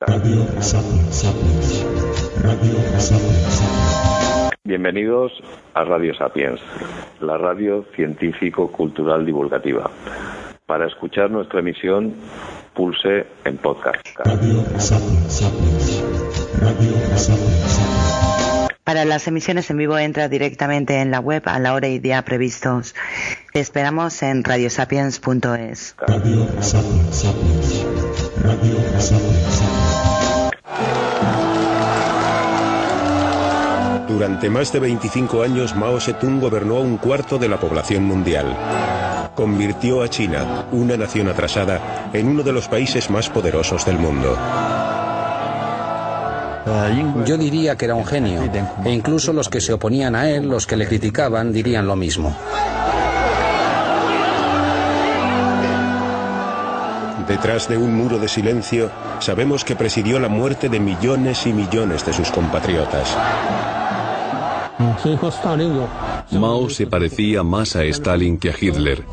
Radio Sapiens, Sapiens. Radio Sapiens, Sapiens. Bienvenidos a Radio Sapiens, la radio científico-cultural divulgativa. Para escuchar nuestra emisión, pulse en podcast. Radio Sapiens, Sapiens. Radio Sapiens, Sapiens. Para las emisiones en vivo entra directamente en la web a la hora y día previstos. Te esperamos en radiosapiens.es. Radio Sapiens, Sapiens. Radio Sapiens, Durante más de 25 años Mao Zedong gobernó a un cuarto de la población mundial. Convirtió a China, una nación atrasada, en uno de los países más poderosos del mundo. Yo diría que era un genio, e incluso los que se oponían a él, los que le criticaban, dirían lo mismo. Detrás de un muro de silencio, sabemos que presidió la muerte de millones y millones de sus compatriotas. Mao se parecía más a Stalin que a Hitler,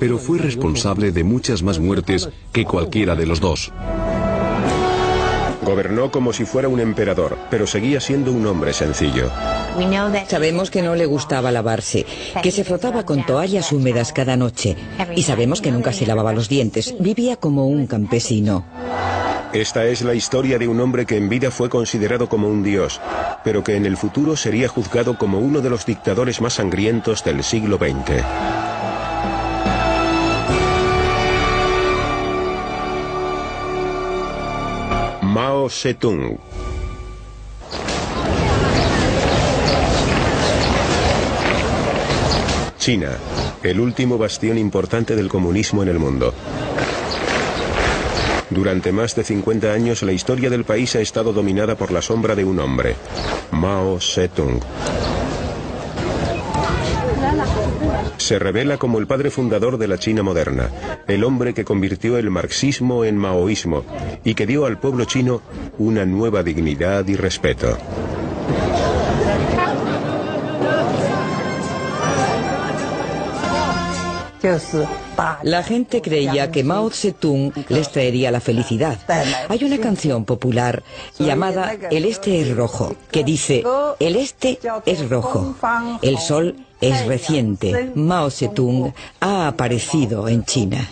pero fue responsable de muchas más muertes que cualquiera de los dos. Gobernó como si fuera un emperador, pero seguía siendo un hombre sencillo. Sabemos que no le gustaba lavarse, que se frotaba con toallas húmedas cada noche y sabemos que nunca se lavaba los dientes. Vivía como un campesino. Esta es la historia de un hombre que en vida fue considerado como un dios, pero que en el futuro sería juzgado como uno de los dictadores más sangrientos del siglo XX. Mao Zedong. China, el último bastión importante del comunismo en el mundo. Durante más de 50 años la historia del país ha estado dominada por la sombra de un hombre, Mao Zedong. Se revela como el padre fundador de la China moderna, el hombre que convirtió el marxismo en maoísmo y que dio al pueblo chino una nueva dignidad y respeto. La gente creía que Mao Zedong les traería la felicidad. Hay una canción popular llamada El Este es rojo, que dice, el Este es rojo, el sol es reciente, Mao Zedong ha aparecido en China.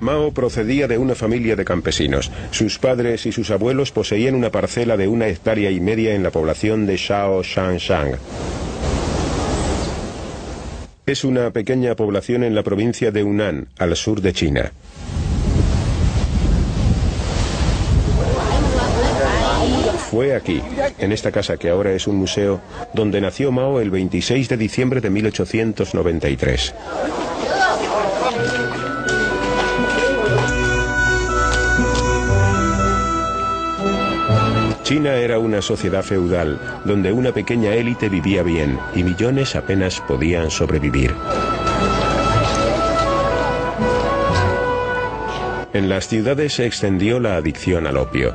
Mao procedía de una familia de campesinos. Sus padres y sus abuelos poseían una parcela de una hectárea y media en la población de Shao Shanshan. Es una pequeña población en la provincia de Hunan, al sur de China. Fue aquí, en esta casa que ahora es un museo, donde nació Mao el 26 de diciembre de 1893. China era una sociedad feudal, donde una pequeña élite vivía bien y millones apenas podían sobrevivir. En las ciudades se extendió la adicción al opio.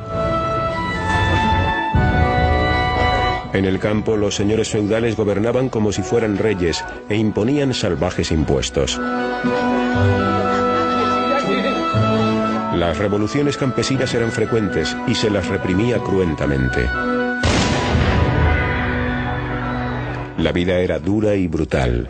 En el campo los señores feudales gobernaban como si fueran reyes e imponían salvajes impuestos. Las revoluciones campesinas eran frecuentes y se las reprimía cruentamente. La vida era dura y brutal.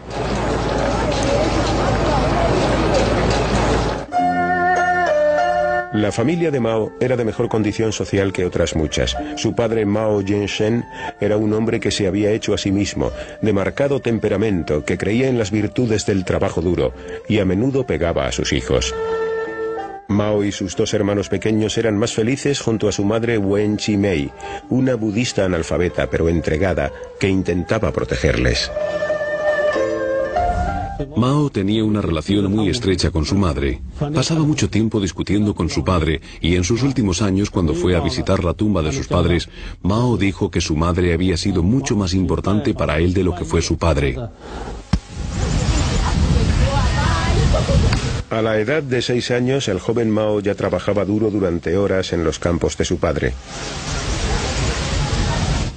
La familia de Mao era de mejor condición social que otras muchas. Su padre Mao Zedong era un hombre que se había hecho a sí mismo, de marcado temperamento, que creía en las virtudes del trabajo duro y a menudo pegaba a sus hijos. Mao y sus dos hermanos pequeños eran más felices junto a su madre Wen Chi-mei, una budista analfabeta pero entregada que intentaba protegerles. Mao tenía una relación muy estrecha con su madre. Pasaba mucho tiempo discutiendo con su padre y en sus últimos años, cuando fue a visitar la tumba de sus padres, Mao dijo que su madre había sido mucho más importante para él de lo que fue su padre. A la edad de seis años, el joven Mao ya trabajaba duro durante horas en los campos de su padre.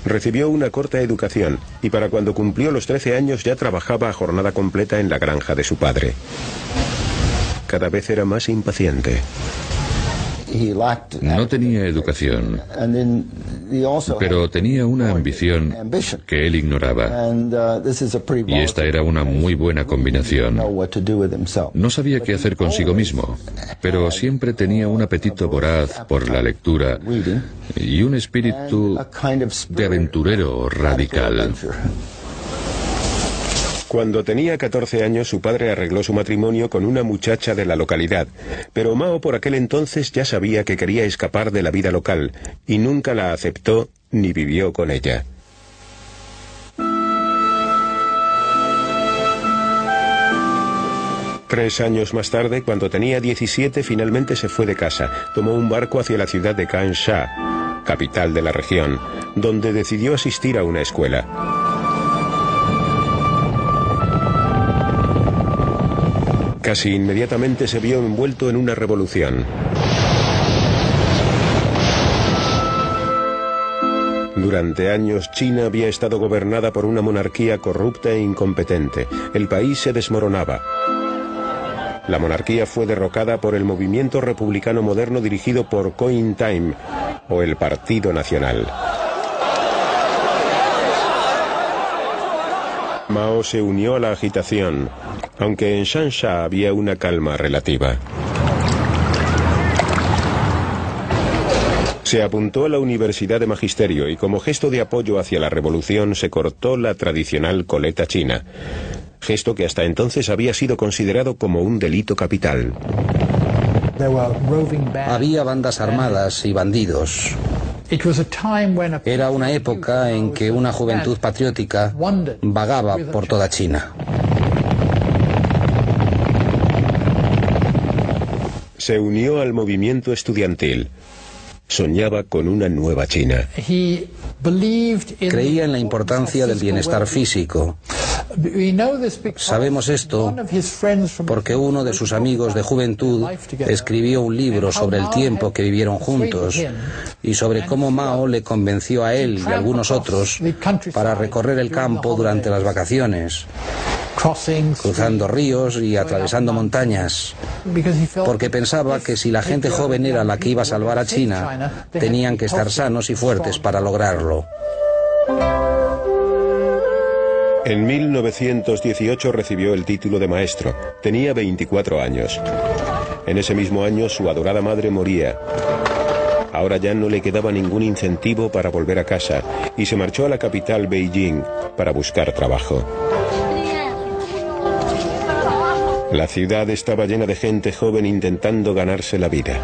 Recibió una corta educación y para cuando cumplió los 13 años ya trabajaba a jornada completa en la granja de su padre. Cada vez era más impaciente. No tenía educación, pero tenía una ambición que él ignoraba. Y esta era una muy buena combinación. No sabía qué hacer consigo mismo, pero siempre tenía un apetito voraz por la lectura y un espíritu de aventurero radical. Cuando tenía 14 años su padre arregló su matrimonio con una muchacha de la localidad, pero Mao por aquel entonces ya sabía que quería escapar de la vida local y nunca la aceptó ni vivió con ella. Tres años más tarde, cuando tenía 17, finalmente se fue de casa. Tomó un barco hacia la ciudad de Kansha, capital de la región, donde decidió asistir a una escuela. Casi inmediatamente se vio envuelto en una revolución. Durante años China había estado gobernada por una monarquía corrupta e incompetente. El país se desmoronaba. La monarquía fue derrocada por el movimiento republicano moderno dirigido por Time o el Partido Nacional. Mao se unió a la agitación, aunque en Shansha había una calma relativa. Se apuntó a la Universidad de Magisterio y como gesto de apoyo hacia la revolución se cortó la tradicional coleta china, gesto que hasta entonces había sido considerado como un delito capital. Había bandas armadas y bandidos. Era una época en que una juventud patriótica vagaba por toda China. Se unió al movimiento estudiantil. Soñaba con una nueva China. Creía en la importancia del bienestar físico. Sabemos esto porque uno de sus amigos de juventud escribió un libro sobre el tiempo que vivieron juntos y sobre cómo Mao le convenció a él y a algunos otros para recorrer el campo durante las vacaciones cruzando ríos y atravesando montañas, porque pensaba que si la gente joven era la que iba a salvar a China, tenían que estar sanos y fuertes para lograrlo. En 1918 recibió el título de maestro. Tenía 24 años. En ese mismo año su adorada madre moría. Ahora ya no le quedaba ningún incentivo para volver a casa y se marchó a la capital Beijing para buscar trabajo. La ciudad estaba llena de gente joven intentando ganarse la vida.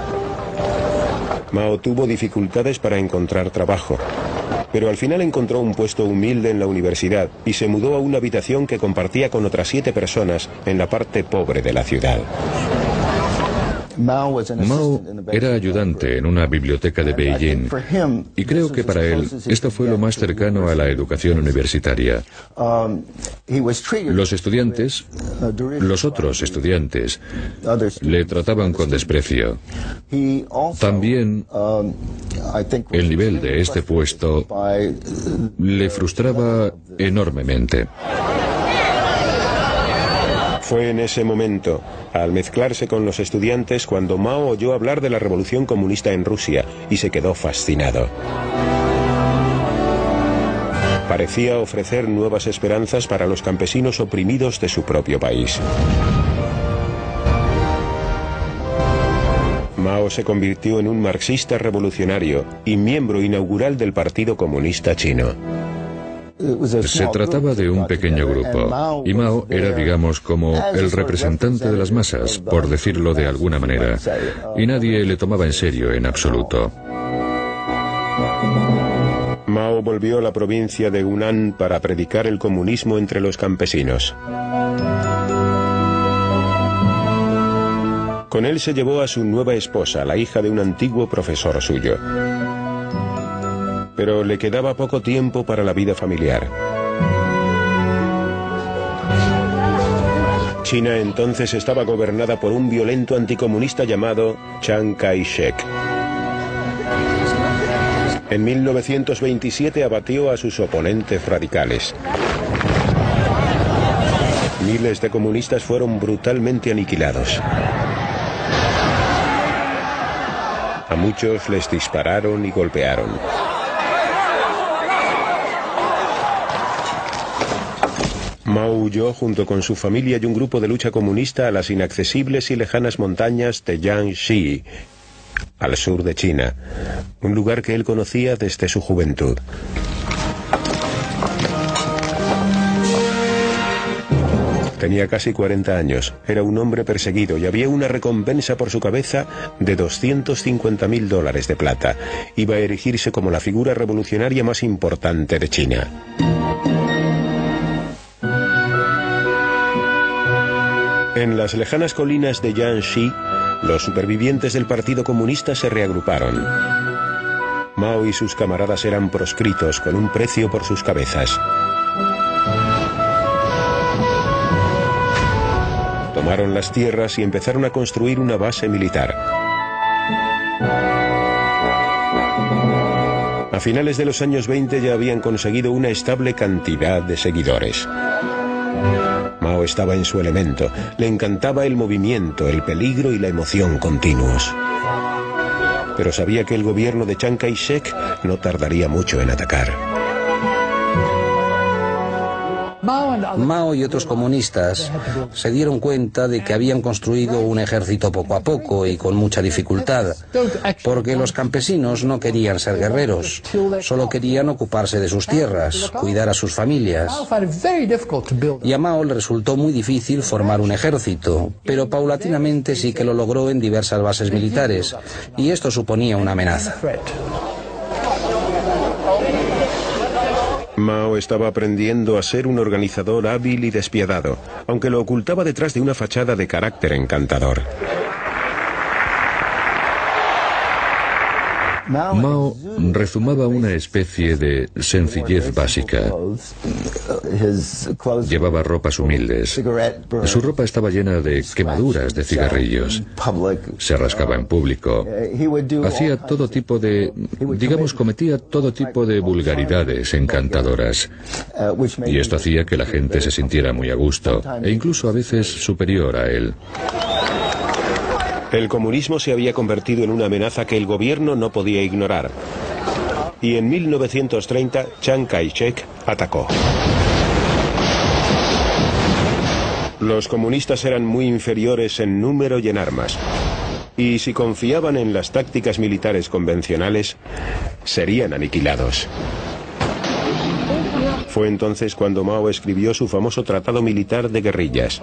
Mao tuvo dificultades para encontrar trabajo, pero al final encontró un puesto humilde en la universidad y se mudó a una habitación que compartía con otras siete personas en la parte pobre de la ciudad. Mao era ayudante en una biblioteca de Beijing y creo que para él esto fue lo más cercano a la educación universitaria. Los estudiantes, los otros estudiantes, le trataban con desprecio. También el nivel de este puesto le frustraba enormemente. Fue en ese momento, al mezclarse con los estudiantes, cuando Mao oyó hablar de la revolución comunista en Rusia y se quedó fascinado. Parecía ofrecer nuevas esperanzas para los campesinos oprimidos de su propio país. Mao se convirtió en un marxista revolucionario y miembro inaugural del Partido Comunista Chino. Se trataba de un pequeño grupo. Y Mao era, digamos, como el representante de las masas, por decirlo de alguna manera, y nadie le tomaba en serio en absoluto. Mao volvió a la provincia de Hunan para predicar el comunismo entre los campesinos. Con él se llevó a su nueva esposa, la hija de un antiguo profesor suyo pero le quedaba poco tiempo para la vida familiar. China entonces estaba gobernada por un violento anticomunista llamado Chiang Kai-shek. En 1927 abatió a sus oponentes radicales. Miles de comunistas fueron brutalmente aniquilados. A muchos les dispararon y golpearon. Mao huyó junto con su familia y un grupo de lucha comunista a las inaccesibles y lejanas montañas de Jiangxi, al sur de China, un lugar que él conocía desde su juventud. Tenía casi 40 años, era un hombre perseguido y había una recompensa por su cabeza de 250 mil dólares de plata. Iba a erigirse como la figura revolucionaria más importante de China. En las lejanas colinas de Jiangxi, los supervivientes del Partido Comunista se reagruparon. Mao y sus camaradas eran proscritos con un precio por sus cabezas. Tomaron las tierras y empezaron a construir una base militar. A finales de los años 20 ya habían conseguido una estable cantidad de seguidores. Mao estaba en su elemento, le encantaba el movimiento, el peligro y la emoción continuos. Pero sabía que el gobierno de Chiang Kai-shek no tardaría mucho en atacar. Mao y otros comunistas se dieron cuenta de que habían construido un ejército poco a poco y con mucha dificultad, porque los campesinos no querían ser guerreros, solo querían ocuparse de sus tierras, cuidar a sus familias. Y a Mao le resultó muy difícil formar un ejército, pero paulatinamente sí que lo logró en diversas bases militares, y esto suponía una amenaza. Mao estaba aprendiendo a ser un organizador hábil y despiadado, aunque lo ocultaba detrás de una fachada de carácter encantador. Mao rezumaba una especie de sencillez básica. Llevaba ropas humildes. Su ropa estaba llena de quemaduras de cigarrillos. Se rascaba en público. Hacía todo tipo de, digamos, cometía todo tipo de vulgaridades encantadoras. Y esto hacía que la gente se sintiera muy a gusto e incluso a veces superior a él. El comunismo se había convertido en una amenaza que el gobierno no podía ignorar. Y en 1930 Chiang Kai-shek atacó. Los comunistas eran muy inferiores en número y en armas. Y si confiaban en las tácticas militares convencionales, serían aniquilados. Fue entonces cuando Mao escribió su famoso Tratado Militar de Guerrillas.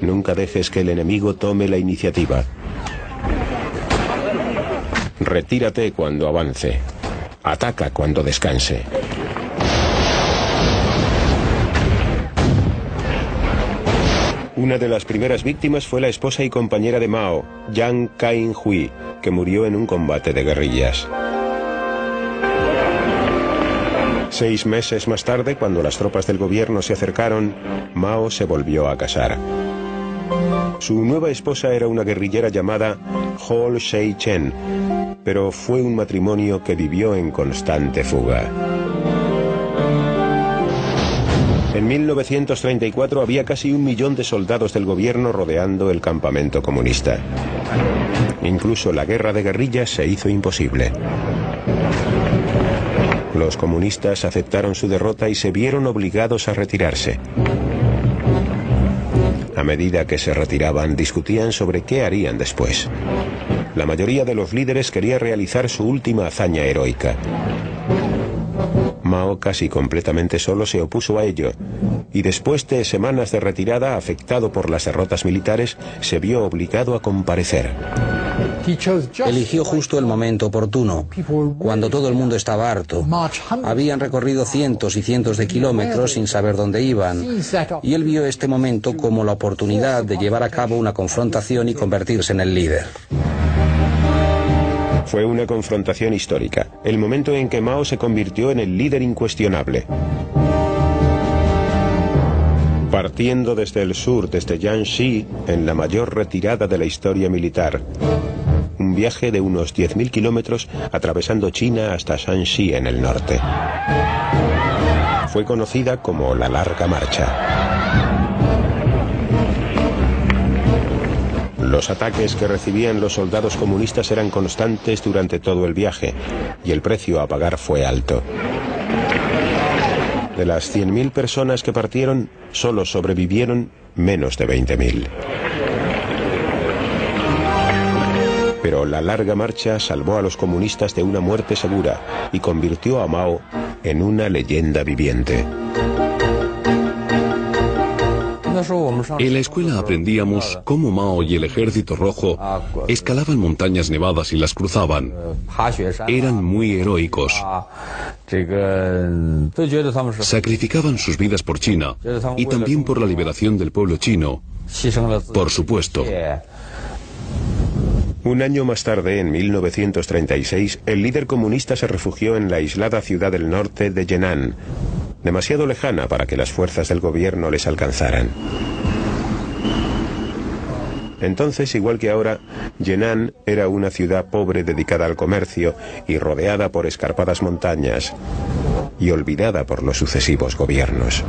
Nunca dejes que el enemigo tome la iniciativa. Retírate cuando avance. Ataca cuando descanse. Una de las primeras víctimas fue la esposa y compañera de Mao, Yang Kain-hui, que murió en un combate de guerrillas. Seis meses más tarde, cuando las tropas del gobierno se acercaron, Mao se volvió a casar. Su nueva esposa era una guerrillera llamada Hol Shei-chen, pero fue un matrimonio que vivió en constante fuga. En 1934 había casi un millón de soldados del gobierno rodeando el campamento comunista. Incluso la guerra de guerrillas se hizo imposible. Los comunistas aceptaron su derrota y se vieron obligados a retirarse. A medida que se retiraban, discutían sobre qué harían después. La mayoría de los líderes quería realizar su última hazaña heroica. Mao casi completamente solo se opuso a ello y después de semanas de retirada afectado por las derrotas militares se vio obligado a comparecer. Eligió justo el momento oportuno, cuando todo el mundo estaba harto. Habían recorrido cientos y cientos de kilómetros sin saber dónde iban, y él vio este momento como la oportunidad de llevar a cabo una confrontación y convertirse en el líder. Fue una confrontación histórica, el momento en que Mao se convirtió en el líder incuestionable. Partiendo desde el sur, desde Jiangxi, en la mayor retirada de la historia militar. Un viaje de unos 10.000 kilómetros atravesando China hasta Shanxi en el norte. Fue conocida como la Larga Marcha. Los ataques que recibían los soldados comunistas eran constantes durante todo el viaje y el precio a pagar fue alto. De las 100.000 personas que partieron, solo sobrevivieron menos de 20.000. Pero la larga marcha salvó a los comunistas de una muerte segura y convirtió a Mao en una leyenda viviente. En la escuela aprendíamos cómo Mao y el ejército rojo escalaban montañas nevadas y las cruzaban. Eran muy heroicos. Sacrificaban sus vidas por China y también por la liberación del pueblo chino. Por supuesto. Un año más tarde, en 1936, el líder comunista se refugió en la aislada ciudad del norte de Yenan, demasiado lejana para que las fuerzas del gobierno les alcanzaran. Entonces, igual que ahora, Yenan era una ciudad pobre dedicada al comercio y rodeada por escarpadas montañas y olvidada por los sucesivos gobiernos.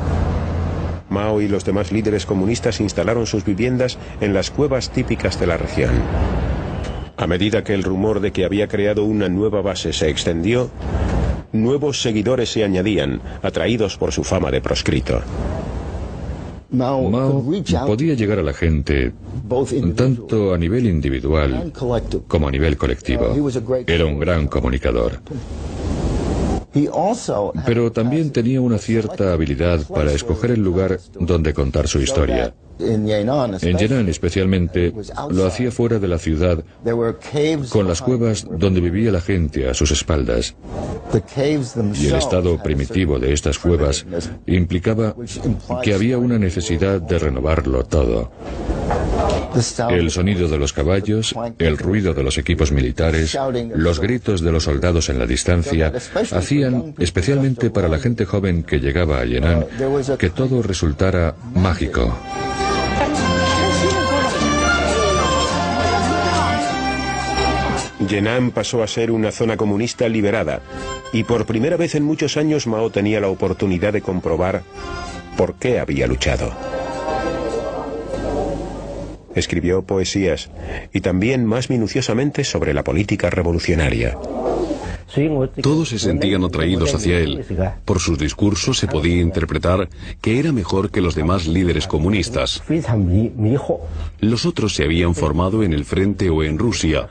Mao y los demás líderes comunistas instalaron sus viviendas en las cuevas típicas de la región. A medida que el rumor de que había creado una nueva base se extendió, nuevos seguidores se añadían, atraídos por su fama de proscrito. Mao podía llegar a la gente tanto a nivel individual como a nivel colectivo. Era un gran comunicador. Pero también tenía una cierta habilidad para escoger el lugar donde contar su historia. En Yenan especialmente. Lo hacía fuera de la ciudad, con las cuevas donde vivía la gente a sus espaldas. Y el estado primitivo de estas cuevas implicaba que había una necesidad de renovarlo todo. El sonido de los caballos, el ruido de los equipos militares, los gritos de los soldados en la distancia, hacían, especialmente para la gente joven que llegaba a Yenan, que todo resultara mágico. Yenan pasó a ser una zona comunista liberada y por primera vez en muchos años Mao tenía la oportunidad de comprobar por qué había luchado. Escribió poesías y también más minuciosamente sobre la política revolucionaria. Todos se sentían atraídos hacia él. Por sus discursos se podía interpretar que era mejor que los demás líderes comunistas. Los otros se habían formado en el frente o en Rusia,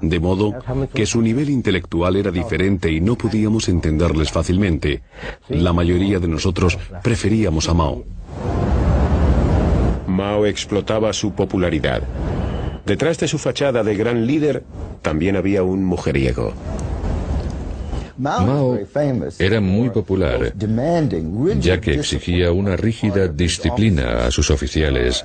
de modo que su nivel intelectual era diferente y no podíamos entenderles fácilmente. La mayoría de nosotros preferíamos a Mao. Mao explotaba su popularidad. Detrás de su fachada de gran líder también había un mujeriego. Mao era muy popular, ya que exigía una rígida disciplina a sus oficiales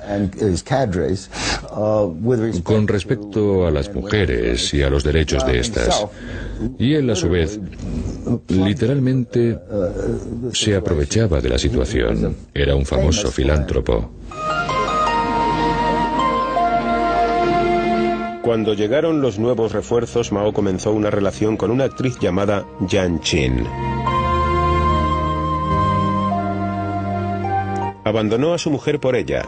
con respecto a las mujeres y a los derechos de estas. Y él, a su vez, literalmente se aprovechaba de la situación. Era un famoso filántropo. Cuando llegaron los nuevos refuerzos, Mao comenzó una relación con una actriz llamada Yan Chin. Abandonó a su mujer por ella.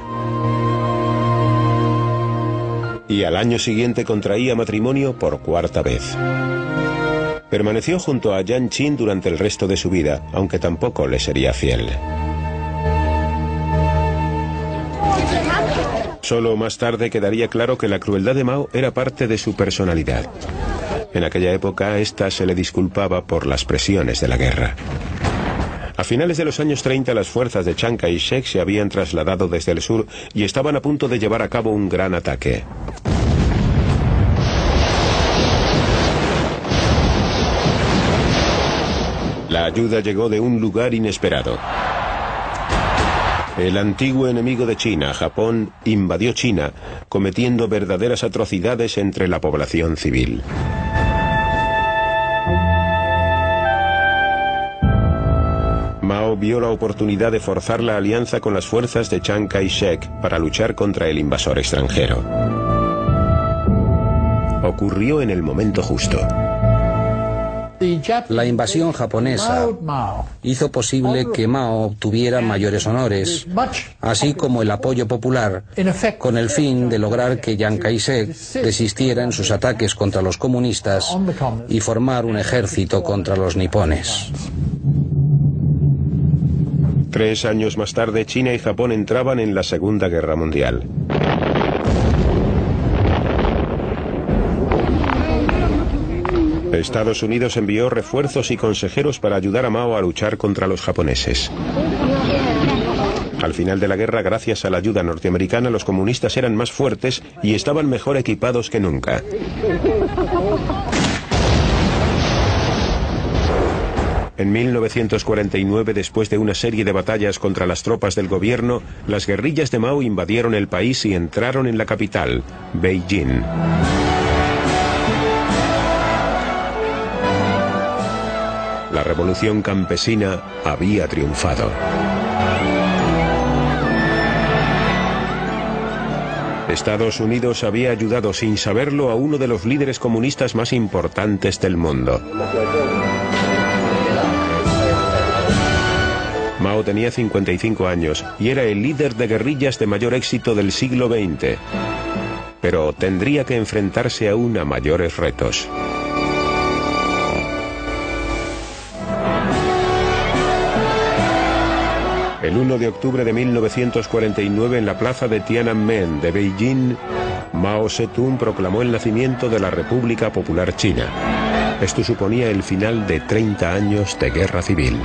Y al año siguiente contraía matrimonio por cuarta vez. Permaneció junto a Yan Chin durante el resto de su vida, aunque tampoco le sería fiel. Solo más tarde quedaría claro que la crueldad de Mao era parte de su personalidad. En aquella época, esta se le disculpaba por las presiones de la guerra. A finales de los años 30 las fuerzas de Chiang Kai-shek se habían trasladado desde el sur y estaban a punto de llevar a cabo un gran ataque. La ayuda llegó de un lugar inesperado. El antiguo enemigo de China, Japón, invadió China, cometiendo verdaderas atrocidades entre la población civil. Mao vio la oportunidad de forzar la alianza con las fuerzas de Chiang Kai-shek para luchar contra el invasor extranjero. Ocurrió en el momento justo. La invasión japonesa hizo posible que Mao obtuviera mayores honores, así como el apoyo popular, con el fin de lograr que Chiang Kai-shek desistiera en sus ataques contra los comunistas y formar un ejército contra los nipones. Tres años más tarde, China y Japón entraban en la Segunda Guerra Mundial. Estados Unidos envió refuerzos y consejeros para ayudar a Mao a luchar contra los japoneses. Al final de la guerra, gracias a la ayuda norteamericana, los comunistas eran más fuertes y estaban mejor equipados que nunca. En 1949, después de una serie de batallas contra las tropas del gobierno, las guerrillas de Mao invadieron el país y entraron en la capital, Beijing. Revolución campesina había triunfado. Estados Unidos había ayudado sin saberlo a uno de los líderes comunistas más importantes del mundo. Mao tenía 55 años y era el líder de guerrillas de mayor éxito del siglo XX, pero tendría que enfrentarse aún a mayores retos. El 1 de octubre de 1949 en la plaza de Tiananmen de Beijing, Mao Zedong proclamó el nacimiento de la República Popular China. Esto suponía el final de 30 años de guerra civil.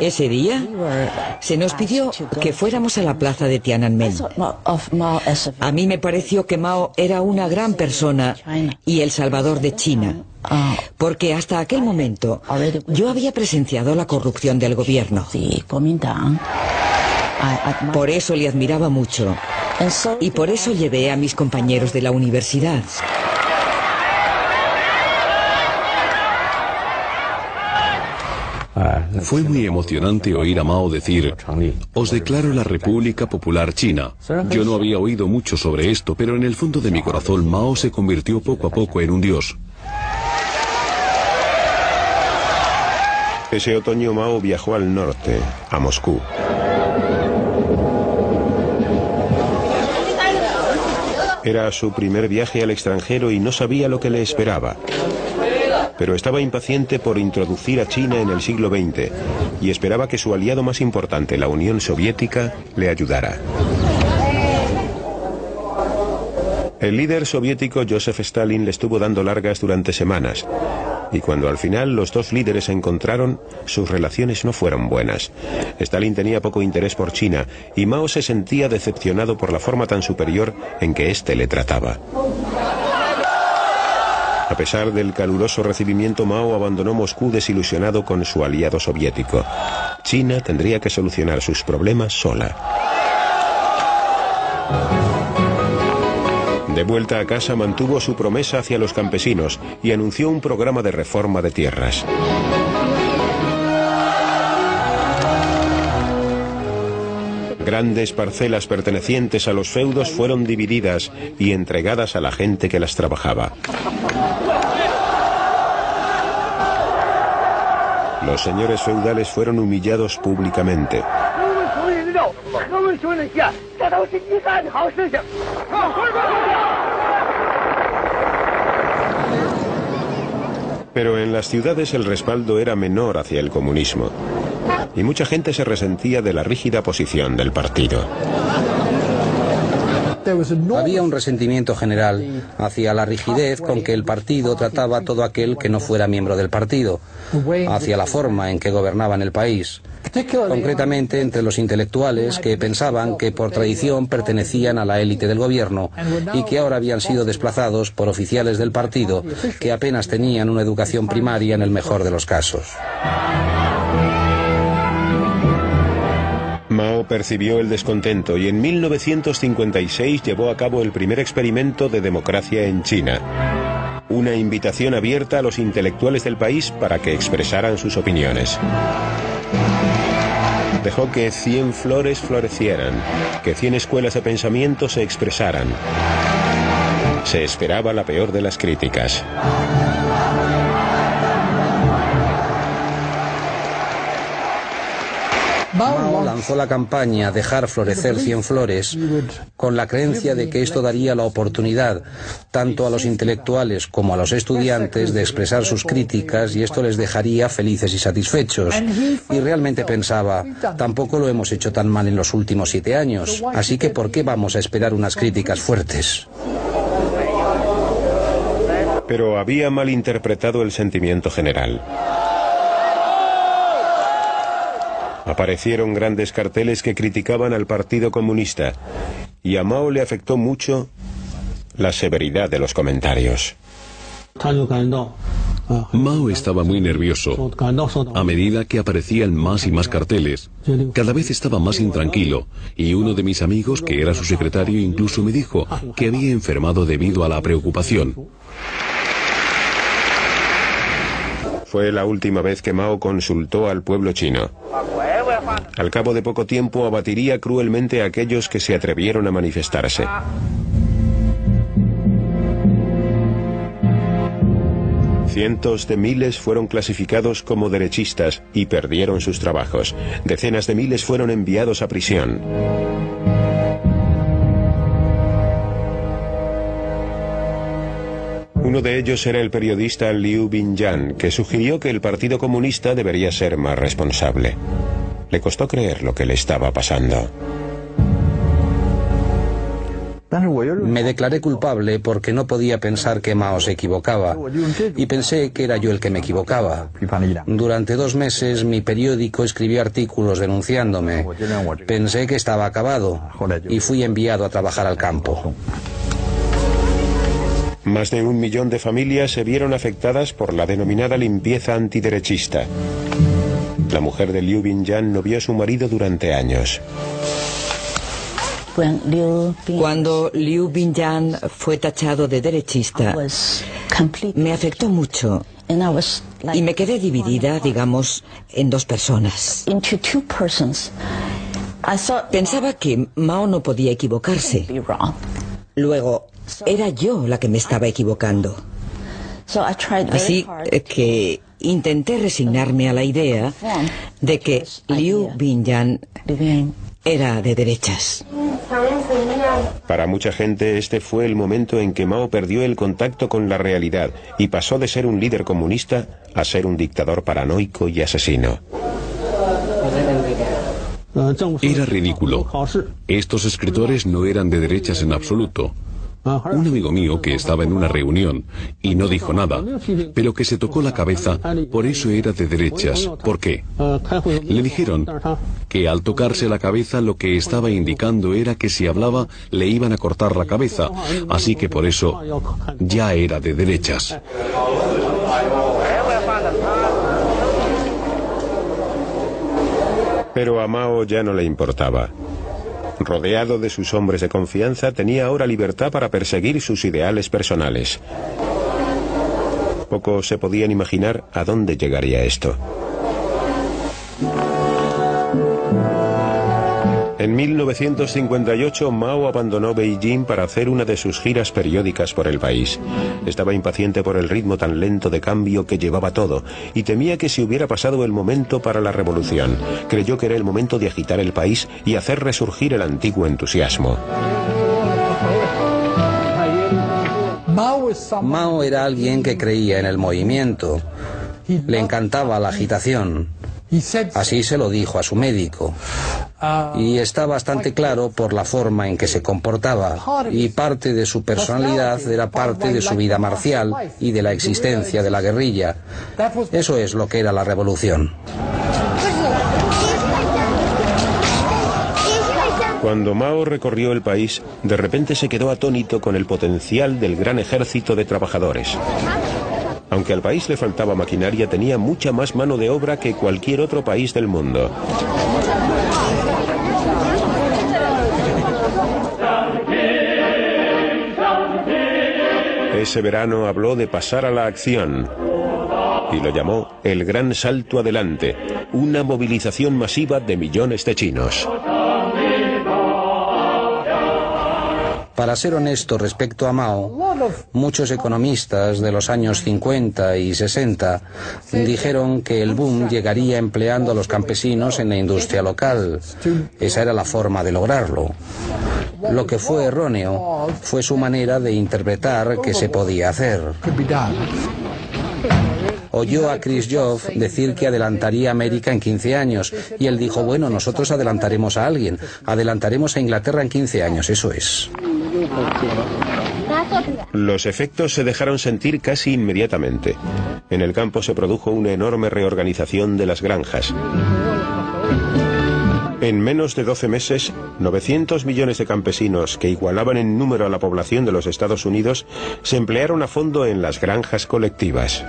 Ese día se nos pidió que fuéramos a la plaza de Tiananmen. A mí me pareció que Mao era una gran persona y el salvador de China. Porque hasta aquel momento yo había presenciado la corrupción del gobierno. Por eso le admiraba mucho. Y por eso llevé a mis compañeros de la universidad. Fue muy emocionante oír a Mao decir, os declaro la República Popular China. Yo no había oído mucho sobre esto, pero en el fondo de mi corazón Mao se convirtió poco a poco en un dios. Ese otoño Mao viajó al norte, a Moscú. Era su primer viaje al extranjero y no sabía lo que le esperaba pero estaba impaciente por introducir a China en el siglo XX y esperaba que su aliado más importante, la Unión Soviética, le ayudara. El líder soviético Joseph Stalin le estuvo dando largas durante semanas, y cuando al final los dos líderes se encontraron, sus relaciones no fueron buenas. Stalin tenía poco interés por China y Mao se sentía decepcionado por la forma tan superior en que éste le trataba. A pesar del caluroso recibimiento, Mao abandonó Moscú desilusionado con su aliado soviético. China tendría que solucionar sus problemas sola. De vuelta a casa mantuvo su promesa hacia los campesinos y anunció un programa de reforma de tierras. Grandes parcelas pertenecientes a los feudos fueron divididas y entregadas a la gente que las trabajaba. Los señores feudales fueron humillados públicamente. Pero en las ciudades el respaldo era menor hacia el comunismo y mucha gente se resentía de la rígida posición del partido. Había un resentimiento general hacia la rigidez con que el partido trataba a todo aquel que no fuera miembro del partido, hacia la forma en que gobernaban el país concretamente entre los intelectuales que pensaban que por tradición pertenecían a la élite del gobierno y que ahora habían sido desplazados por oficiales del partido que apenas tenían una educación primaria en el mejor de los casos. Mao percibió el descontento y en 1956 llevó a cabo el primer experimento de democracia en China. Una invitación abierta a los intelectuales del país para que expresaran sus opiniones. Dejó que 100 flores florecieran, que 100 escuelas de pensamiento se expresaran. Se esperaba la peor de las críticas. Mao lanzó la campaña Dejar florecer cien flores con la creencia de que esto daría la oportunidad tanto a los intelectuales como a los estudiantes de expresar sus críticas y esto les dejaría felices y satisfechos. Y realmente pensaba, tampoco lo hemos hecho tan mal en los últimos siete años, así que ¿por qué vamos a esperar unas críticas fuertes? Pero había malinterpretado el sentimiento general. Aparecieron grandes carteles que criticaban al Partido Comunista y a Mao le afectó mucho la severidad de los comentarios. Mao estaba muy nervioso. A medida que aparecían más y más carteles, cada vez estaba más intranquilo y uno de mis amigos, que era su secretario, incluso me dijo que había enfermado debido a la preocupación. Fue la última vez que Mao consultó al pueblo chino. Al cabo de poco tiempo abatiría cruelmente a aquellos que se atrevieron a manifestarse. Cientos de miles fueron clasificados como derechistas y perdieron sus trabajos. Decenas de miles fueron enviados a prisión. Uno de ellos era el periodista Liu Binyan, que sugirió que el Partido Comunista debería ser más responsable. Le costó creer lo que le estaba pasando. Me declaré culpable porque no podía pensar que Mao se equivocaba y pensé que era yo el que me equivocaba. Durante dos meses mi periódico escribió artículos denunciándome. Pensé que estaba acabado y fui enviado a trabajar al campo. Más de un millón de familias se vieron afectadas por la denominada limpieza antiderechista. La mujer de Liu Binyan no vio a su marido durante años. Cuando Liu Binyan fue tachado de derechista, me afectó mucho y me quedé dividida, digamos, en dos personas. Pensaba que Mao no podía equivocarse. Luego, era yo la que me estaba equivocando. Así que intenté resignarme a la idea de que Liu Binyan era de derechas. Para mucha gente este fue el momento en que Mao perdió el contacto con la realidad y pasó de ser un líder comunista a ser un dictador paranoico y asesino. Era ridículo. Estos escritores no eran de derechas en absoluto. Un amigo mío que estaba en una reunión y no dijo nada, pero que se tocó la cabeza, por eso era de derechas. ¿Por qué? Le dijeron que al tocarse la cabeza lo que estaba indicando era que si hablaba le iban a cortar la cabeza, así que por eso ya era de derechas. Pero a Mao ya no le importaba. Rodeado de sus hombres de confianza, tenía ahora libertad para perseguir sus ideales personales. Poco se podían imaginar a dónde llegaría esto. En 1958 Mao abandonó Beijing para hacer una de sus giras periódicas por el país. Estaba impaciente por el ritmo tan lento de cambio que llevaba todo y temía que se hubiera pasado el momento para la revolución. Creyó que era el momento de agitar el país y hacer resurgir el antiguo entusiasmo. Mao era alguien que creía en el movimiento. Le encantaba la agitación. Así se lo dijo a su médico. Y está bastante claro por la forma en que se comportaba y parte de su personalidad era parte de su vida marcial y de la existencia de la guerrilla. Eso es lo que era la revolución. Cuando Mao recorrió el país, de repente se quedó atónito con el potencial del gran ejército de trabajadores. Aunque al país le faltaba maquinaria, tenía mucha más mano de obra que cualquier otro país del mundo. Ese verano habló de pasar a la acción y lo llamó el Gran Salto Adelante, una movilización masiva de millones de chinos. Para ser honesto respecto a Mao, muchos economistas de los años 50 y 60 dijeron que el boom llegaría empleando a los campesinos en la industria local. Esa era la forma de lograrlo. Lo que fue erróneo fue su manera de interpretar que se podía hacer oyó a Chris Joff decir que adelantaría América en 15 años y él dijo, bueno, nosotros adelantaremos a alguien, adelantaremos a Inglaterra en 15 años, eso es. Los efectos se dejaron sentir casi inmediatamente. En el campo se produjo una enorme reorganización de las granjas. En menos de 12 meses, 900 millones de campesinos, que igualaban en número a la población de los Estados Unidos, se emplearon a fondo en las granjas colectivas.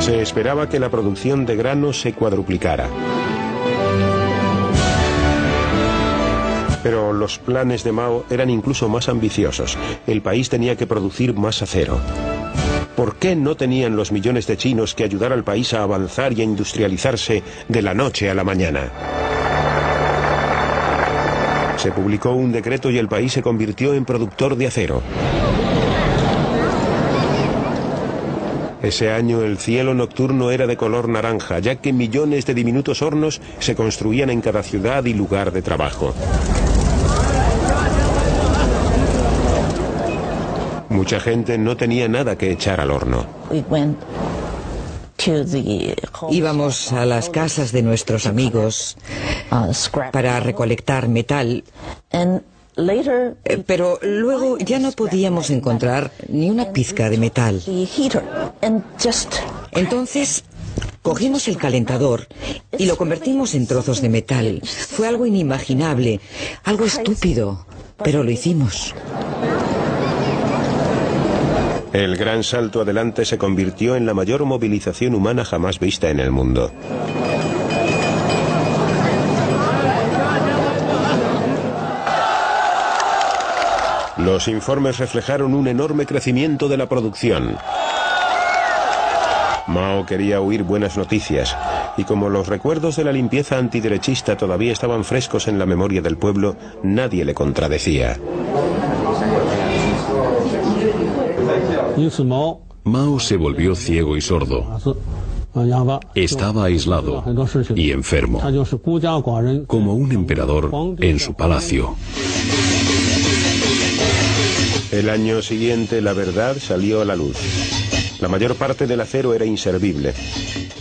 Se esperaba que la producción de grano se cuadruplicara. Pero los planes de Mao eran incluso más ambiciosos. El país tenía que producir más acero. ¿Por qué no tenían los millones de chinos que ayudar al país a avanzar y a industrializarse de la noche a la mañana? Se publicó un decreto y el país se convirtió en productor de acero. Ese año el cielo nocturno era de color naranja, ya que millones de diminutos hornos se construían en cada ciudad y lugar de trabajo. Mucha gente no tenía nada que echar al horno. Íbamos a las casas de nuestros amigos para recolectar metal. Eh, pero luego ya no podíamos encontrar ni una pizca de metal. Entonces Cogimos el calentador y lo convertimos en trozos de metal. Fue algo inimaginable, algo estúpido, pero lo hicimos. El gran salto adelante se convirtió en la mayor movilización humana jamás vista en el mundo. Los informes reflejaron un enorme crecimiento de la producción. Mao quería oír buenas noticias, y como los recuerdos de la limpieza antiderechista todavía estaban frescos en la memoria del pueblo, nadie le contradecía. Mao se volvió ciego y sordo. Estaba aislado y enfermo, como un emperador en su palacio. El año siguiente la verdad salió a la luz. La mayor parte del acero era inservible.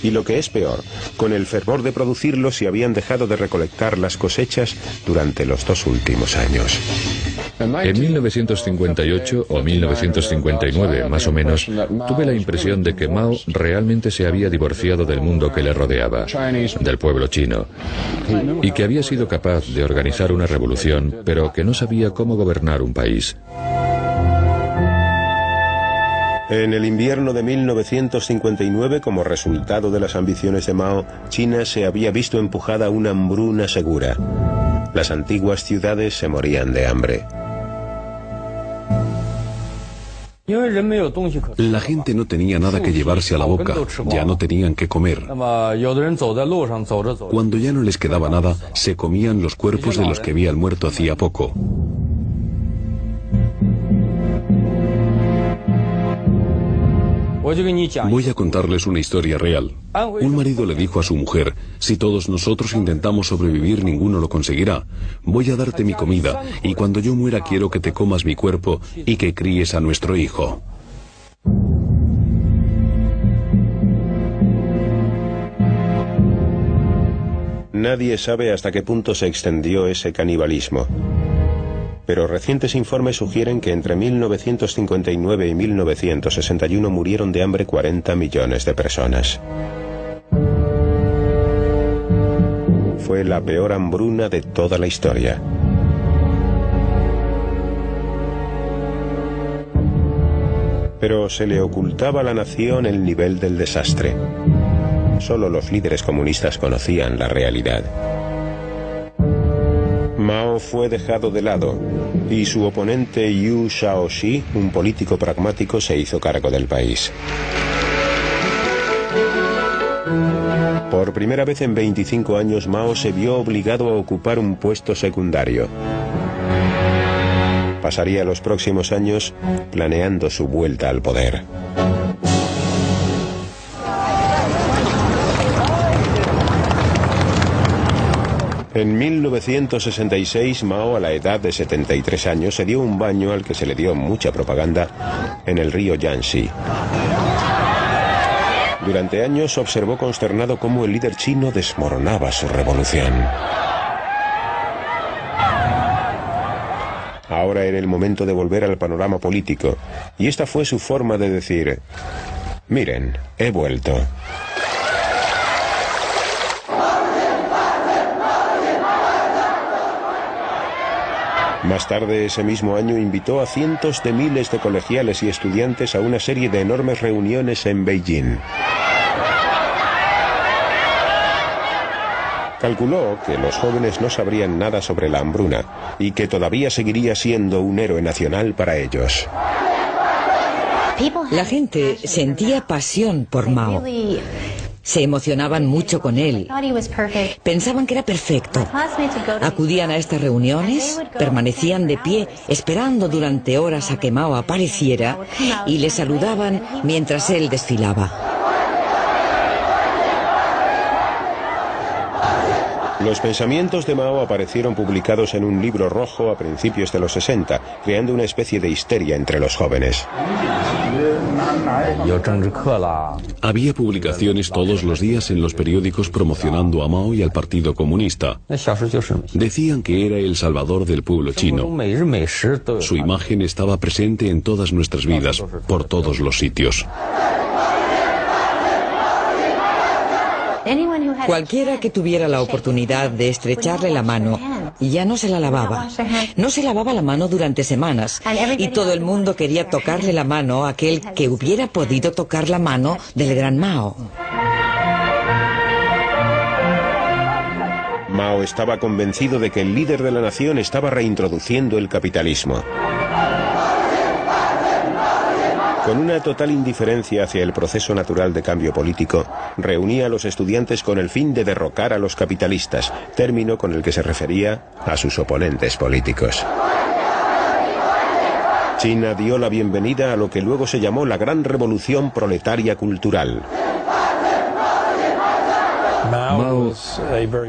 Y lo que es peor, con el fervor de producirlo se habían dejado de recolectar las cosechas durante los dos últimos años. En 1958 o 1959, más o menos, tuve la impresión de que Mao realmente se había divorciado del mundo que le rodeaba, del pueblo chino, y que había sido capaz de organizar una revolución, pero que no sabía cómo gobernar un país. En el invierno de 1959, como resultado de las ambiciones de Mao, China se había visto empujada a una hambruna segura. Las antiguas ciudades se morían de hambre. La gente no tenía nada que llevarse a la boca, ya no tenían que comer. Cuando ya no les quedaba nada, se comían los cuerpos de los que habían muerto hacía poco. Voy a contarles una historia real. Un marido le dijo a su mujer, si todos nosotros intentamos sobrevivir ninguno lo conseguirá. Voy a darte mi comida y cuando yo muera quiero que te comas mi cuerpo y que críes a nuestro hijo. Nadie sabe hasta qué punto se extendió ese canibalismo. Pero recientes informes sugieren que entre 1959 y 1961 murieron de hambre 40 millones de personas. Fue la peor hambruna de toda la historia. pero se le ocultaba a la nación el nivel del desastre. Solo los líderes comunistas conocían la realidad. Mao fue dejado de lado y su oponente Yu Shaoxi, un político pragmático, se hizo cargo del país. Por primera vez en 25 años Mao se vio obligado a ocupar un puesto secundario pasaría los próximos años planeando su vuelta al poder. En 1966, Mao, a la edad de 73 años, se dio un baño al que se le dio mucha propaganda en el río Yangtze. Durante años observó consternado cómo el líder chino desmoronaba su revolución. Ahora era el momento de volver al panorama político, y esta fue su forma de decir, miren, he vuelto. Más tarde ese mismo año invitó a cientos de miles de colegiales y estudiantes a una serie de enormes reuniones en Beijing. Calculó que los jóvenes no sabrían nada sobre la hambruna y que todavía seguiría siendo un héroe nacional para ellos. La gente sentía pasión por Mao. Se emocionaban mucho con él. Pensaban que era perfecto. Acudían a estas reuniones, permanecían de pie, esperando durante horas a que Mao apareciera y le saludaban mientras él desfilaba. Los pensamientos de Mao aparecieron publicados en un libro rojo a principios de los 60, creando una especie de histeria entre los jóvenes. Había publicaciones todos los días en los periódicos promocionando a Mao y al Partido Comunista. Decían que era el salvador del pueblo chino. Su imagen estaba presente en todas nuestras vidas, por todos los sitios. Cualquiera que tuviera la oportunidad de estrecharle la mano ya no se la lavaba. No se lavaba la mano durante semanas y todo el mundo quería tocarle la mano a aquel que hubiera podido tocar la mano del gran Mao. Mao estaba convencido de que el líder de la nación estaba reintroduciendo el capitalismo. Con una total indiferencia hacia el proceso natural de cambio político, reunía a los estudiantes con el fin de derrocar a los capitalistas, término con el que se refería a sus oponentes políticos. China dio la bienvenida a lo que luego se llamó la Gran Revolución Proletaria Cultural. Mao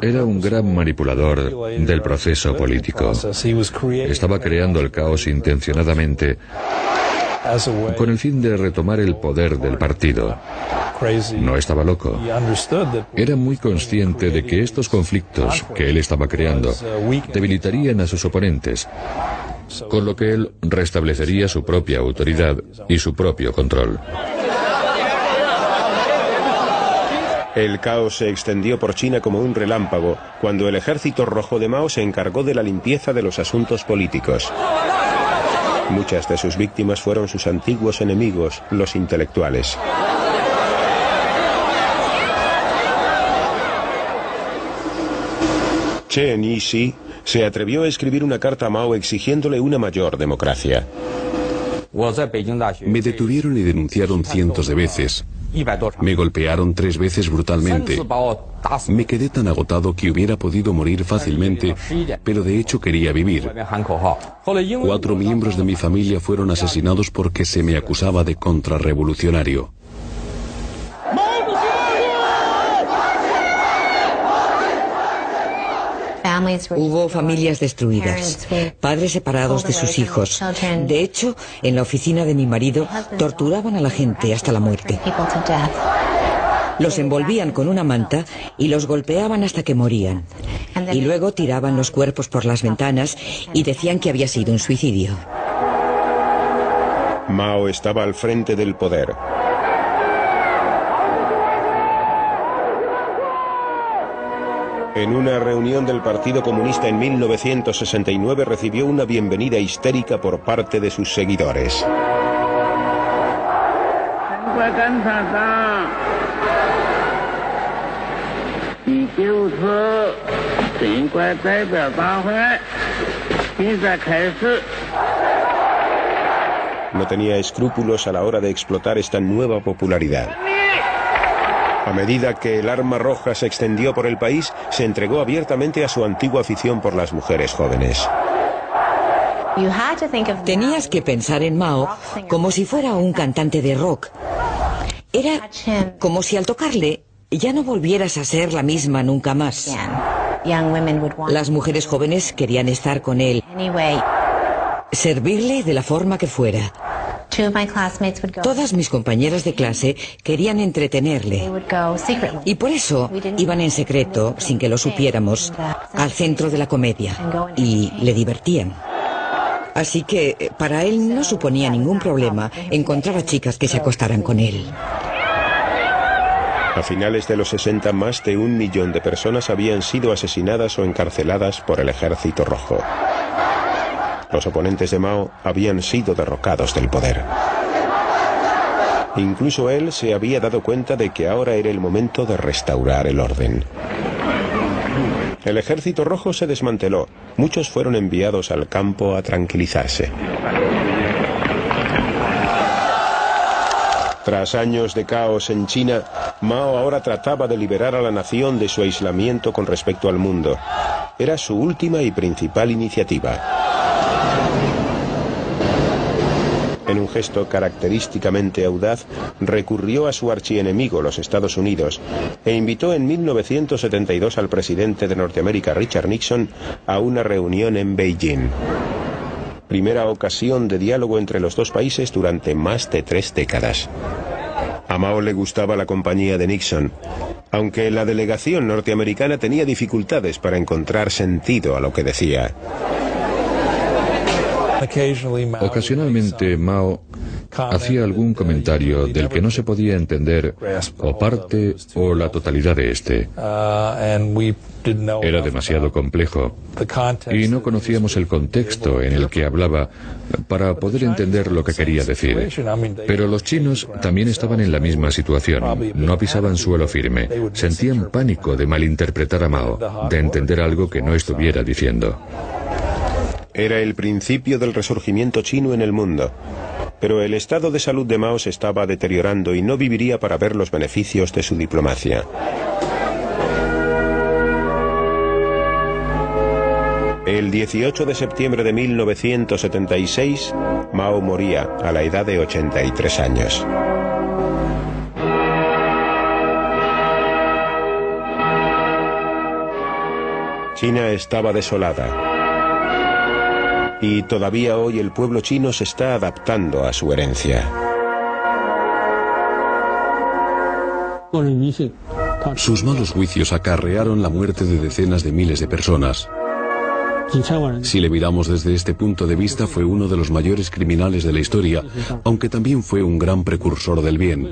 era un gran manipulador del proceso político. Estaba creando el caos intencionadamente con el fin de retomar el poder del partido. No estaba loco. Era muy consciente de que estos conflictos que él estaba creando debilitarían a sus oponentes, con lo que él restablecería su propia autoridad y su propio control. El caos se extendió por China como un relámpago cuando el ejército rojo de Mao se encargó de la limpieza de los asuntos políticos. Muchas de sus víctimas fueron sus antiguos enemigos, los intelectuales. Chen Yi se atrevió a escribir una carta a Mao exigiéndole una mayor democracia. Me detuvieron y denunciaron cientos de veces. Me golpearon tres veces brutalmente. Me quedé tan agotado que hubiera podido morir fácilmente, pero de hecho quería vivir. Cuatro miembros de mi familia fueron asesinados porque se me acusaba de contrarrevolucionario. Hubo familias destruidas, padres separados de sus hijos. De hecho, en la oficina de mi marido torturaban a la gente hasta la muerte. Los envolvían con una manta y los golpeaban hasta que morían. Y luego tiraban los cuerpos por las ventanas y decían que había sido un suicidio. Mao estaba al frente del poder. En una reunión del Partido Comunista en 1969 recibió una bienvenida histérica por parte de sus seguidores. No tenía escrúpulos a la hora de explotar esta nueva popularidad. A medida que el arma roja se extendió por el país, se entregó abiertamente a su antigua afición por las mujeres jóvenes. Tenías que pensar en Mao como si fuera un cantante de rock. Era como si al tocarle ya no volvieras a ser la misma nunca más. Las mujeres jóvenes querían estar con él, servirle de la forma que fuera. Todas mis compañeras de clase querían entretenerle. Y por eso iban en secreto, sin que lo supiéramos, al centro de la comedia. Y le divertían. Así que eh, para él no suponía ningún problema encontrar a chicas que se acostaran con él. A finales de los 60, más de un millón de personas habían sido asesinadas o encarceladas por el Ejército Rojo. Los oponentes de Mao habían sido derrocados del poder. Incluso él se había dado cuenta de que ahora era el momento de restaurar el orden. El ejército rojo se desmanteló. Muchos fueron enviados al campo a tranquilizarse. Tras años de caos en China, Mao ahora trataba de liberar a la nación de su aislamiento con respecto al mundo. Era su última y principal iniciativa. En un gesto característicamente audaz, recurrió a su archienemigo, los Estados Unidos, e invitó en 1972 al presidente de Norteamérica, Richard Nixon, a una reunión en Beijing. Primera ocasión de diálogo entre los dos países durante más de tres décadas. A Mao le gustaba la compañía de Nixon, aunque la delegación norteamericana tenía dificultades para encontrar sentido a lo que decía. Ocasionalmente Mao hacía algún comentario del que no se podía entender o parte o la totalidad de este. Era demasiado complejo y no conocíamos el contexto en el que hablaba para poder entender lo que quería decir. Pero los chinos también estaban en la misma situación. No pisaban suelo firme. Sentían pánico de malinterpretar a Mao, de entender algo que no estuviera diciendo. Era el principio del resurgimiento chino en el mundo. Pero el estado de salud de Mao se estaba deteriorando y no viviría para ver los beneficios de su diplomacia. El 18 de septiembre de 1976, Mao moría a la edad de 83 años. China estaba desolada y todavía hoy el pueblo chino se está adaptando a su herencia. Sus malos juicios acarrearon la muerte de decenas de miles de personas. Si le miramos desde este punto de vista, fue uno de los mayores criminales de la historia, aunque también fue un gran precursor del bien.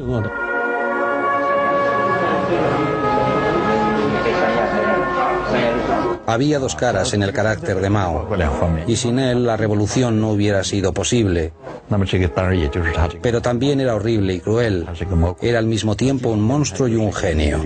Había dos caras en el carácter de Mao, y sin él la revolución no hubiera sido posible. Pero también era horrible y cruel. Era al mismo tiempo un monstruo y un genio.